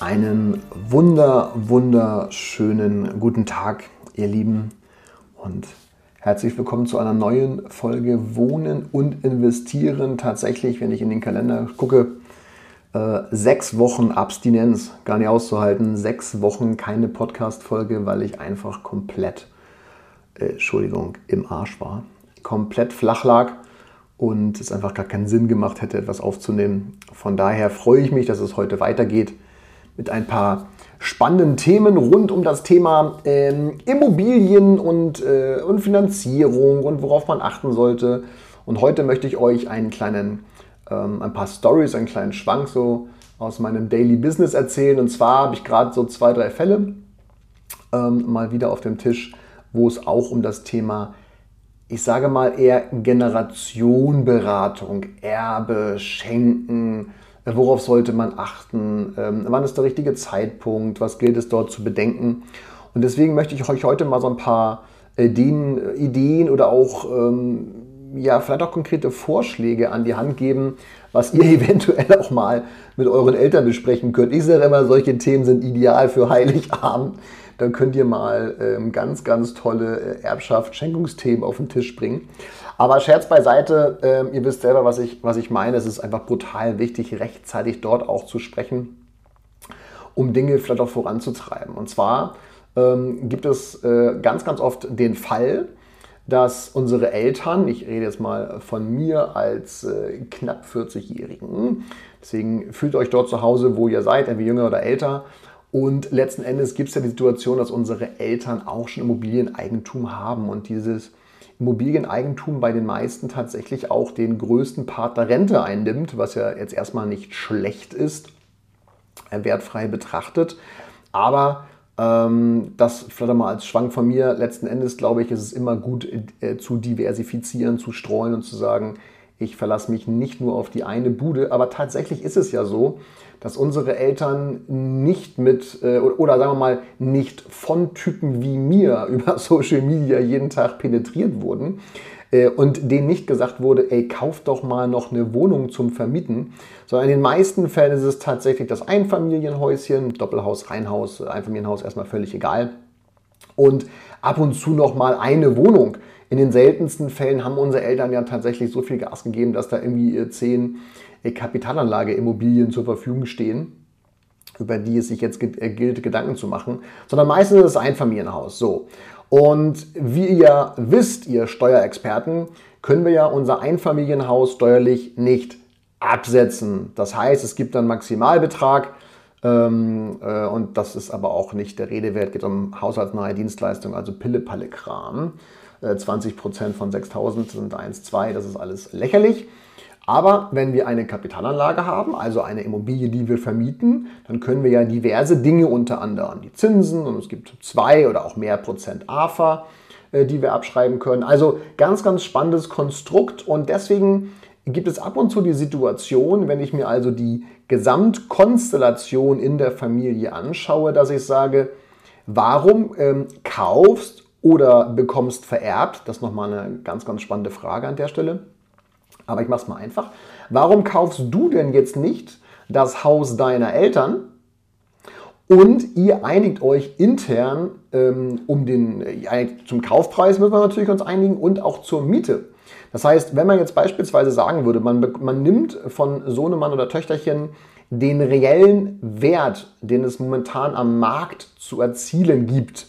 Einen wunder, wunderschönen guten Tag, ihr Lieben, und herzlich willkommen zu einer neuen Folge Wohnen und Investieren. Tatsächlich, wenn ich in den Kalender gucke, äh, sechs Wochen Abstinenz, gar nicht auszuhalten, sechs Wochen keine Podcast-Folge, weil ich einfach komplett, äh, Entschuldigung, im Arsch war, komplett flach lag und es einfach gar keinen Sinn gemacht hätte, etwas aufzunehmen. Von daher freue ich mich, dass es heute weitergeht mit ein paar spannenden Themen rund um das Thema ähm, Immobilien und, äh, und Finanzierung und worauf man achten sollte. Und heute möchte ich euch einen kleinen, ähm, ein paar Stories, einen kleinen Schwank so aus meinem Daily Business erzählen. Und zwar habe ich gerade so zwei, drei Fälle ähm, mal wieder auf dem Tisch, wo es auch um das Thema, ich sage mal eher Generationberatung, Erbe, Schenken, Worauf sollte man achten? Ähm, wann ist der richtige Zeitpunkt? Was gilt es dort zu bedenken? Und deswegen möchte ich euch heute mal so ein paar Ideen, Ideen oder auch ähm, ja, vielleicht auch konkrete Vorschläge an die Hand geben, was ihr eventuell auch mal mit euren Eltern besprechen könnt. Ich sage immer, solche Themen sind ideal für Heiligabend. Dann könnt ihr mal ähm, ganz, ganz tolle äh, Erbschaft, Schenkungsthemen auf den Tisch bringen. Aber Scherz beiseite, äh, ihr wisst selber, was ich, was ich meine. Es ist einfach brutal wichtig, rechtzeitig dort auch zu sprechen, um Dinge vielleicht auch voranzutreiben. Und zwar ähm, gibt es äh, ganz, ganz oft den Fall, dass unsere Eltern, ich rede jetzt mal von mir als äh, knapp 40-Jährigen, deswegen fühlt euch dort zu Hause, wo ihr seid, entweder jünger oder älter. Und letzten Endes gibt es ja die Situation, dass unsere Eltern auch schon Immobilieneigentum haben und dieses Immobilieneigentum bei den meisten tatsächlich auch den größten Part der Rente einnimmt, was ja jetzt erstmal nicht schlecht ist, äh, wertfrei betrachtet. Aber ähm, das vielleicht mal als Schwank von mir. Letzten Endes glaube ich, ist es immer gut äh, zu diversifizieren, zu streuen und zu sagen, ich verlasse mich nicht nur auf die eine Bude. Aber tatsächlich ist es ja so, dass unsere Eltern nicht mit äh, oder sagen wir mal nicht von Typen wie mir über Social Media jeden Tag penetriert wurden äh, und denen nicht gesagt wurde, ey, kauf doch mal noch eine Wohnung zum Vermieten, sondern in den meisten Fällen ist es tatsächlich das Einfamilienhäuschen, Doppelhaus, Reihenhaus, Einfamilienhaus erstmal völlig egal und ab und zu noch mal eine Wohnung. In den seltensten Fällen haben unsere Eltern ja tatsächlich so viel Gas gegeben, dass da irgendwie zehn Kapitalanlageimmobilien zur Verfügung stehen, über die es sich jetzt äh, gilt, Gedanken zu machen, sondern meistens ist es ein Familienhaus. So. Und wie ihr wisst, ihr Steuerexperten, können wir ja unser Einfamilienhaus steuerlich nicht absetzen. Das heißt, es gibt einen Maximalbetrag ähm, äh, und das ist aber auch nicht der Rede wert. Es geht um haushaltsnahe Dienstleistung, also Pille-Palle-Kram. Äh, 20% von 6.000 sind 1, 2, das ist alles lächerlich. Aber wenn wir eine Kapitalanlage haben, also eine Immobilie, die wir vermieten, dann können wir ja diverse Dinge, unter anderem die Zinsen und es gibt zwei oder auch mehr Prozent AFA, äh, die wir abschreiben können. Also ganz, ganz spannendes Konstrukt und deswegen gibt es ab und zu die Situation, wenn ich mir also die Gesamtkonstellation in der Familie anschaue, dass ich sage, warum ähm, kaufst oder bekommst vererbt? Das ist nochmal eine ganz, ganz spannende Frage an der Stelle aber ich mache es mal einfach. Warum kaufst du denn jetzt nicht das Haus deiner Eltern und ihr einigt euch intern ähm, um den, äh, zum Kaufpreis müssen wir natürlich uns einigen und auch zur Miete. Das heißt, wenn man jetzt beispielsweise sagen würde, man, man nimmt von Sohnemann oder Töchterchen den reellen Wert, den es momentan am Markt zu erzielen gibt,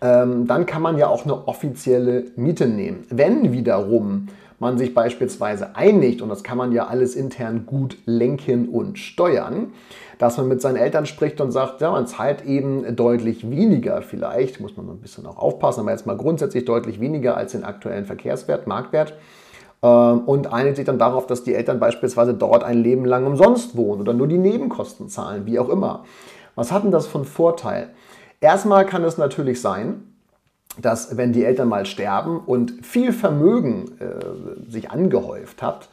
ähm, dann kann man ja auch eine offizielle Miete nehmen. Wenn wiederum man sich beispielsweise einigt, und das kann man ja alles intern gut lenken und steuern, dass man mit seinen Eltern spricht und sagt, ja, man zahlt eben deutlich weniger vielleicht, muss man ein bisschen auch aufpassen, aber jetzt mal grundsätzlich deutlich weniger als den aktuellen Verkehrswert, Marktwert ähm, und einigt sich dann darauf, dass die Eltern beispielsweise dort ein Leben lang umsonst wohnen oder nur die Nebenkosten zahlen, wie auch immer. Was hat denn das von Vorteil? Erstmal kann es natürlich sein, dass wenn die Eltern mal sterben und viel Vermögen äh, sich angehäuft hat,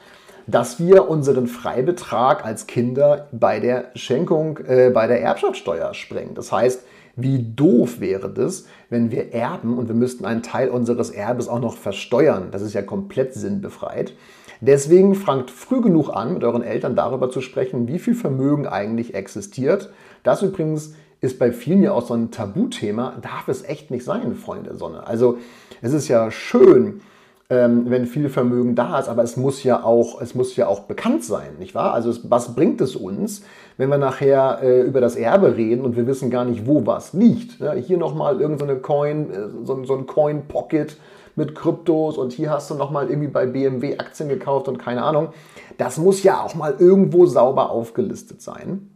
dass wir unseren Freibetrag als Kinder bei der Schenkung, äh, bei der Erbschaftssteuer sprengen. Das heißt, wie doof wäre das, wenn wir erben und wir müssten einen Teil unseres Erbes auch noch versteuern? Das ist ja komplett sinnbefreit. Deswegen fangt früh genug an, mit euren Eltern darüber zu sprechen, wie viel Vermögen eigentlich existiert. Das übrigens ist bei vielen ja auch so ein Tabuthema. Darf es echt nicht sein, Freunde Sonne. Also es ist ja schön, ähm, wenn viel Vermögen da ist, aber es muss ja auch, es muss ja auch bekannt sein, nicht wahr? Also es, was bringt es uns, wenn wir nachher äh, über das Erbe reden und wir wissen gar nicht, wo was liegt? Ja, hier nochmal irgendeine so Coin, äh, so, so ein Coin Pocket mit Kryptos und hier hast du nochmal irgendwie bei BMW Aktien gekauft und keine Ahnung. Das muss ja auch mal irgendwo sauber aufgelistet sein.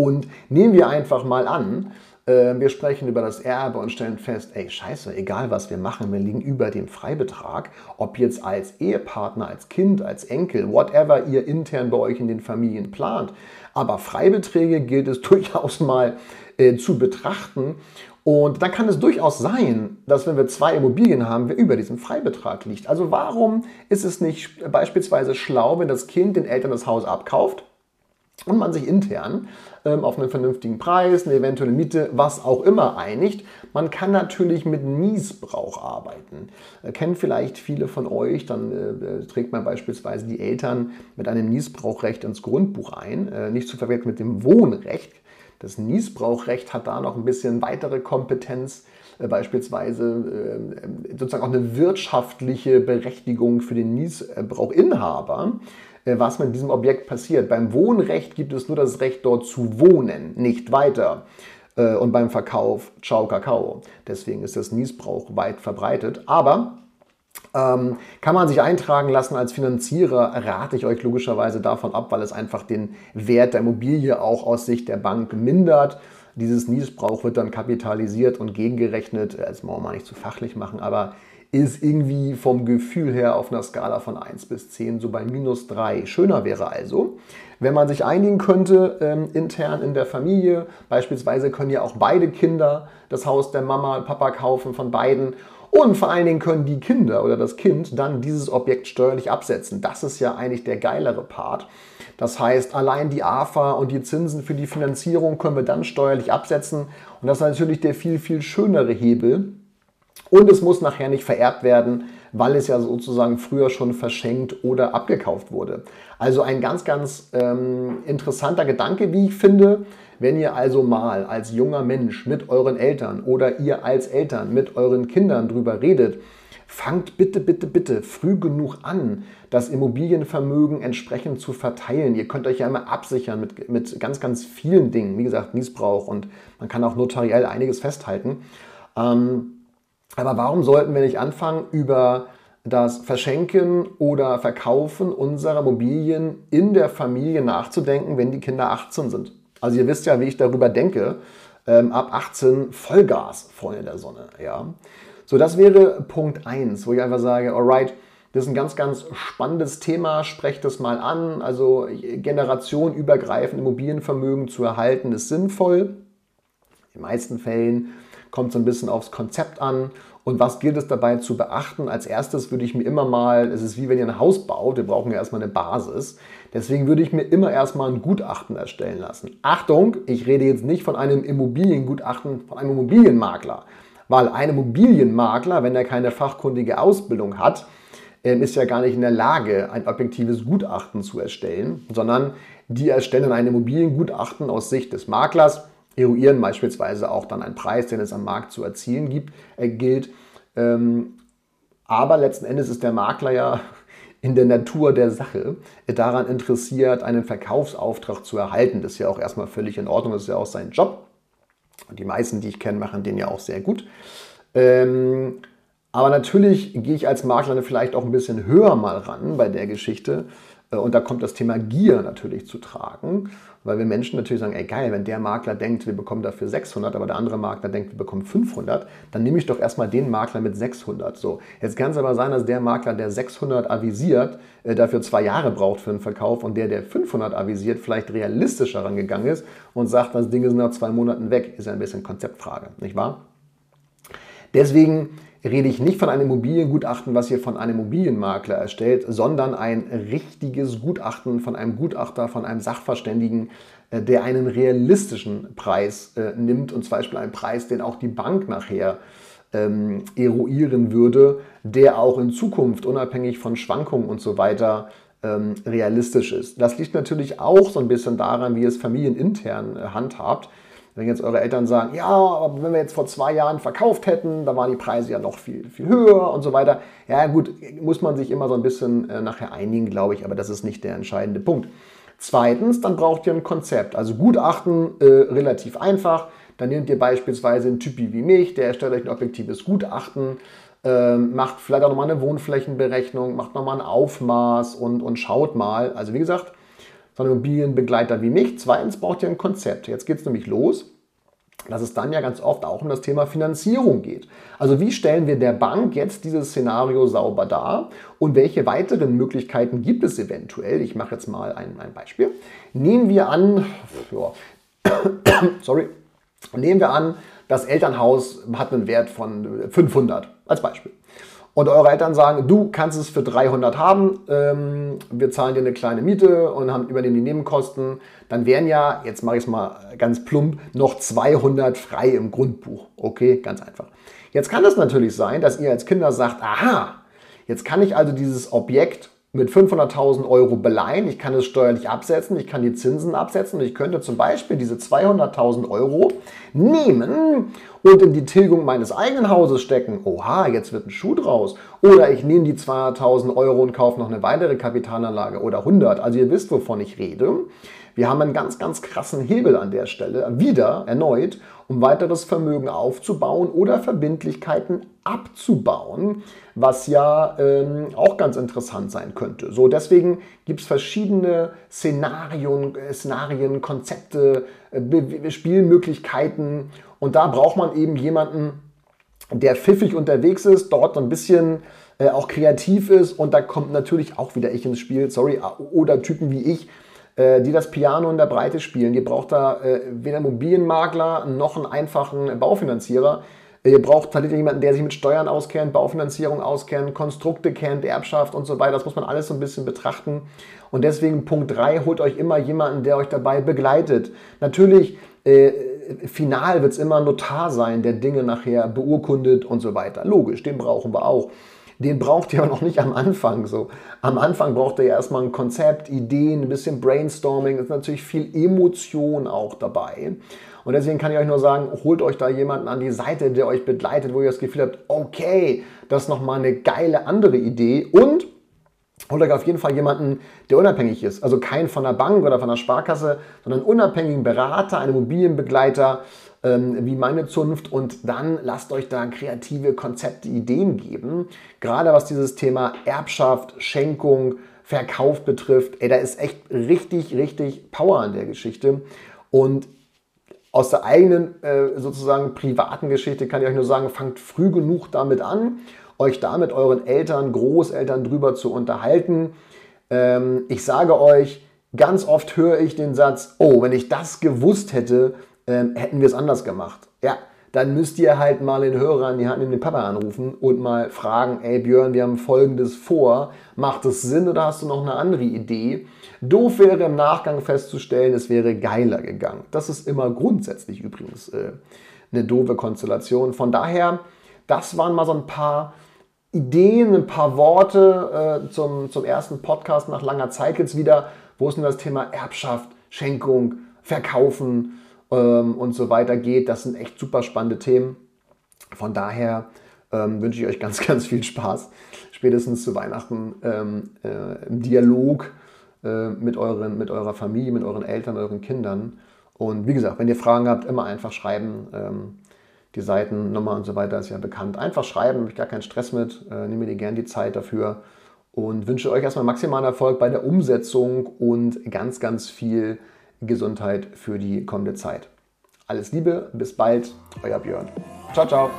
Und nehmen wir einfach mal an, äh, wir sprechen über das Erbe und stellen fest, ey, scheiße, egal was wir machen, wir liegen über dem Freibetrag. Ob jetzt als Ehepartner, als Kind, als Enkel, whatever ihr intern bei euch in den Familien plant. Aber Freibeträge gilt es durchaus mal äh, zu betrachten. Und dann kann es durchaus sein, dass wenn wir zwei Immobilien haben, wir über diesem Freibetrag liegt. Also warum ist es nicht beispielsweise schlau, wenn das Kind den Eltern das Haus abkauft? Und man sich intern ähm, auf einen vernünftigen Preis, eine eventuelle Miete, was auch immer einigt. Man kann natürlich mit Niesbrauch arbeiten. Äh, kennen vielleicht viele von euch, dann äh, trägt man beispielsweise die Eltern mit einem Niesbrauchrecht ins Grundbuch ein, äh, nicht zu verwechseln mit dem Wohnrecht. Das Niesbrauchrecht hat da noch ein bisschen weitere Kompetenz, äh, beispielsweise äh, sozusagen auch eine wirtschaftliche Berechtigung für den Niesbrauchinhaber. Äh, was mit diesem Objekt passiert. Beim Wohnrecht gibt es nur das Recht, dort zu wohnen, nicht weiter. Äh, und beim Verkauf, ciao Kakao. Deswegen ist das Niesbrauch weit verbreitet. Aber ähm, kann man sich eintragen lassen als Finanzierer, rate ich euch logischerweise davon ab, weil es einfach den Wert der Immobilie auch aus Sicht der Bank mindert. Dieses Niesbrauch wird dann kapitalisiert und gegengerechnet. Das wollen wir mal nicht zu fachlich machen, aber ist irgendwie vom Gefühl her auf einer Skala von 1 bis 10 so bei minus 3. Schöner wäre also, wenn man sich einigen könnte ähm, intern in der Familie. Beispielsweise können ja auch beide Kinder das Haus der Mama und Papa kaufen von beiden. Und vor allen Dingen können die Kinder oder das Kind dann dieses Objekt steuerlich absetzen. Das ist ja eigentlich der geilere Part. Das heißt, allein die AFA und die Zinsen für die Finanzierung können wir dann steuerlich absetzen. Und das ist natürlich der viel, viel schönere Hebel, und es muss nachher nicht vererbt werden, weil es ja sozusagen früher schon verschenkt oder abgekauft wurde. Also ein ganz, ganz ähm, interessanter Gedanke, wie ich finde. Wenn ihr also mal als junger Mensch mit euren Eltern oder ihr als Eltern mit euren Kindern drüber redet, fangt bitte, bitte, bitte früh genug an, das Immobilienvermögen entsprechend zu verteilen. Ihr könnt euch ja immer absichern mit, mit ganz, ganz vielen Dingen. Wie gesagt, Niesbrauch und man kann auch notariell einiges festhalten. Ähm, aber warum sollten wir nicht anfangen, über das Verschenken oder Verkaufen unserer Immobilien in der Familie nachzudenken, wenn die Kinder 18 sind? Also ihr wisst ja, wie ich darüber denke. Ähm, ab 18 Vollgas, Freunde der Sonne. Ja. So, das wäre Punkt 1, wo ich einfach sage, alright, das ist ein ganz, ganz spannendes Thema, sprecht das mal an. Also generationenübergreifend Immobilienvermögen zu erhalten, ist sinnvoll. In den meisten Fällen kommt so ein bisschen aufs Konzept an. Und was gilt es dabei zu beachten? Als erstes würde ich mir immer mal, es ist wie wenn ihr ein Haus baut, wir brauchen ja erstmal eine Basis. Deswegen würde ich mir immer erstmal ein Gutachten erstellen lassen. Achtung, ich rede jetzt nicht von einem Immobiliengutachten, von einem Immobilienmakler. Weil ein Immobilienmakler, wenn er keine fachkundige Ausbildung hat, ähm, ist ja gar nicht in der Lage, ein objektives Gutachten zu erstellen, sondern die erstellen ein Immobiliengutachten aus Sicht des Maklers eruieren beispielsweise auch dann einen Preis, den es am Markt zu erzielen gibt, äh, gilt. Ähm, aber letzten Endes ist der Makler ja in der Natur der Sache daran interessiert, einen Verkaufsauftrag zu erhalten. Das ist ja auch erstmal völlig in Ordnung, das ist ja auch sein Job. Und die meisten, die ich kenne, machen den ja auch sehr gut. Ähm, aber natürlich gehe ich als Makler vielleicht auch ein bisschen höher mal ran bei der Geschichte und da kommt das Thema Gier natürlich zu tragen, weil wir Menschen natürlich sagen, ey geil, wenn der Makler denkt, wir bekommen dafür 600, aber der andere Makler denkt, wir bekommen 500, dann nehme ich doch erstmal den Makler mit 600. So, jetzt kann es aber sein, dass der Makler, der 600 avisiert, äh, dafür zwei Jahre braucht für den Verkauf und der, der 500 avisiert, vielleicht realistischer rangegangen ist und sagt, das Ding ist nach zwei Monaten weg, ist ja ein bisschen Konzeptfrage, nicht wahr? Deswegen rede ich nicht von einem Immobiliengutachten, was ihr von einem Immobilienmakler erstellt, sondern ein richtiges Gutachten von einem Gutachter, von einem Sachverständigen, äh, der einen realistischen Preis äh, nimmt und zum Beispiel einen Preis, den auch die Bank nachher ähm, eruieren würde, der auch in Zukunft unabhängig von Schwankungen und so weiter ähm, realistisch ist. Das liegt natürlich auch so ein bisschen daran, wie ihr es familienintern äh, handhabt. Wenn jetzt eure Eltern sagen, ja, aber wenn wir jetzt vor zwei Jahren verkauft hätten, da waren die Preise ja noch viel, viel höher und so weiter. Ja, gut, muss man sich immer so ein bisschen äh, nachher einigen, glaube ich, aber das ist nicht der entscheidende Punkt. Zweitens, dann braucht ihr ein Konzept. Also Gutachten äh, relativ einfach. Dann nehmt ihr beispielsweise einen Typi wie mich, der erstellt euch ein objektives Gutachten, äh, macht vielleicht auch nochmal eine Wohnflächenberechnung, macht nochmal ein Aufmaß und, und schaut mal. Also wie gesagt, so ein Immobilienbegleiter wie mich. Zweitens braucht ihr ein Konzept. Jetzt geht es nämlich los dass es dann ja ganz oft auch um das Thema Finanzierung geht. Also wie stellen wir der Bank jetzt dieses Szenario sauber dar und welche weiteren Möglichkeiten gibt es eventuell? Ich mache jetzt mal ein, ein Beispiel. Nehmen wir an, ja, sorry, nehmen wir an, das Elternhaus hat einen Wert von 500 als Beispiel und eure Eltern sagen, du kannst es für 300 haben, ähm, wir zahlen dir eine kleine Miete und haben, übernehmen die Nebenkosten, dann wären ja, jetzt mache ich es mal ganz plump, noch 200 frei im Grundbuch. Okay, ganz einfach. Jetzt kann es natürlich sein, dass ihr als Kinder sagt, aha, jetzt kann ich also dieses Objekt mit 500.000 Euro beleihen, ich kann es steuerlich absetzen, ich kann die Zinsen absetzen und ich könnte zum Beispiel diese 200.000 Euro nehmen und in die Tilgung meines eigenen Hauses stecken. Oha, jetzt wird ein Schuh draus. Oder ich nehme die 200.000 Euro und kaufe noch eine weitere Kapitalanlage oder 100. Also ihr wisst, wovon ich rede. Wir haben einen ganz, ganz krassen Hebel an der Stelle, wieder erneut, um weiteres Vermögen aufzubauen oder Verbindlichkeiten abzubauen, was ja ähm, auch ganz interessant sein könnte. So, deswegen gibt es verschiedene Szenarien, äh, Szenarien Konzepte, äh, Spielmöglichkeiten und da braucht man eben jemanden, der pfiffig unterwegs ist, dort ein bisschen äh, auch kreativ ist und da kommt natürlich auch wieder ich ins Spiel, sorry, oder Typen wie ich, äh, die das Piano in der Breite spielen. Ihr braucht da äh, weder Immobilienmakler noch einen einfachen Baufinanzierer. Ihr braucht tatsächlich jemanden, der sich mit Steuern auskennt, Baufinanzierung auskennt, Konstrukte kennt, Erbschaft und so weiter. Das muss man alles so ein bisschen betrachten. Und deswegen Punkt 3, holt euch immer jemanden, der euch dabei begleitet. Natürlich, äh, final wird es immer ein Notar sein, der Dinge nachher beurkundet und so weiter. Logisch, den brauchen wir auch den braucht ihr aber noch nicht am Anfang so. Am Anfang braucht ihr ja erstmal ein Konzept, Ideen, ein bisschen Brainstorming, ist natürlich viel Emotion auch dabei. Und deswegen kann ich euch nur sagen, holt euch da jemanden an die Seite, der euch begleitet, wo ihr das Gefühl habt, okay, das ist nochmal eine geile andere Idee und holt euch auf jeden Fall jemanden, der unabhängig ist. Also kein von der Bank oder von der Sparkasse, sondern unabhängigen Berater, einen Immobilienbegleiter, ähm, wie meine Zunft und dann lasst euch da kreative Konzepte, Ideen geben. Gerade was dieses Thema Erbschaft, Schenkung, Verkauf betrifft, ey, da ist echt richtig, richtig Power an der Geschichte. Und aus der eigenen äh, sozusagen privaten Geschichte kann ich euch nur sagen, fangt früh genug damit an, euch da mit euren Eltern, Großeltern drüber zu unterhalten. Ähm, ich sage euch, ganz oft höre ich den Satz, oh, wenn ich das gewusst hätte, ähm, hätten wir es anders gemacht. Ja, dann müsst ihr halt mal den Hörer an die Hand in den Papa anrufen und mal fragen, ey Björn, wir haben folgendes vor, macht es Sinn oder hast du noch eine andere Idee? Doof wäre im Nachgang festzustellen, es wäre geiler gegangen. Das ist immer grundsätzlich übrigens äh, eine doofe Konstellation. Von daher, das waren mal so ein paar Ideen, ein paar Worte äh, zum, zum ersten Podcast nach langer Zeit jetzt wieder, wo es um das Thema Erbschaft, Schenkung, Verkaufen, ähm, und so weiter geht. Das sind echt super spannende Themen. Von daher ähm, wünsche ich euch ganz, ganz viel Spaß, spätestens zu Weihnachten ähm, äh, im Dialog äh, mit, euren, mit eurer Familie, mit euren Eltern, euren Kindern. Und wie gesagt, wenn ihr Fragen habt, immer einfach schreiben. Ähm, die Seitennummer und so weiter ist ja bekannt. Einfach schreiben, habe ich gar keinen Stress mit. Äh, nehme dir gerne die Zeit dafür. und wünsche euch erstmal maximalen Erfolg bei der Umsetzung und ganz, ganz viel Gesundheit für die kommende Zeit. Alles Liebe, bis bald, euer Björn. Ciao, ciao.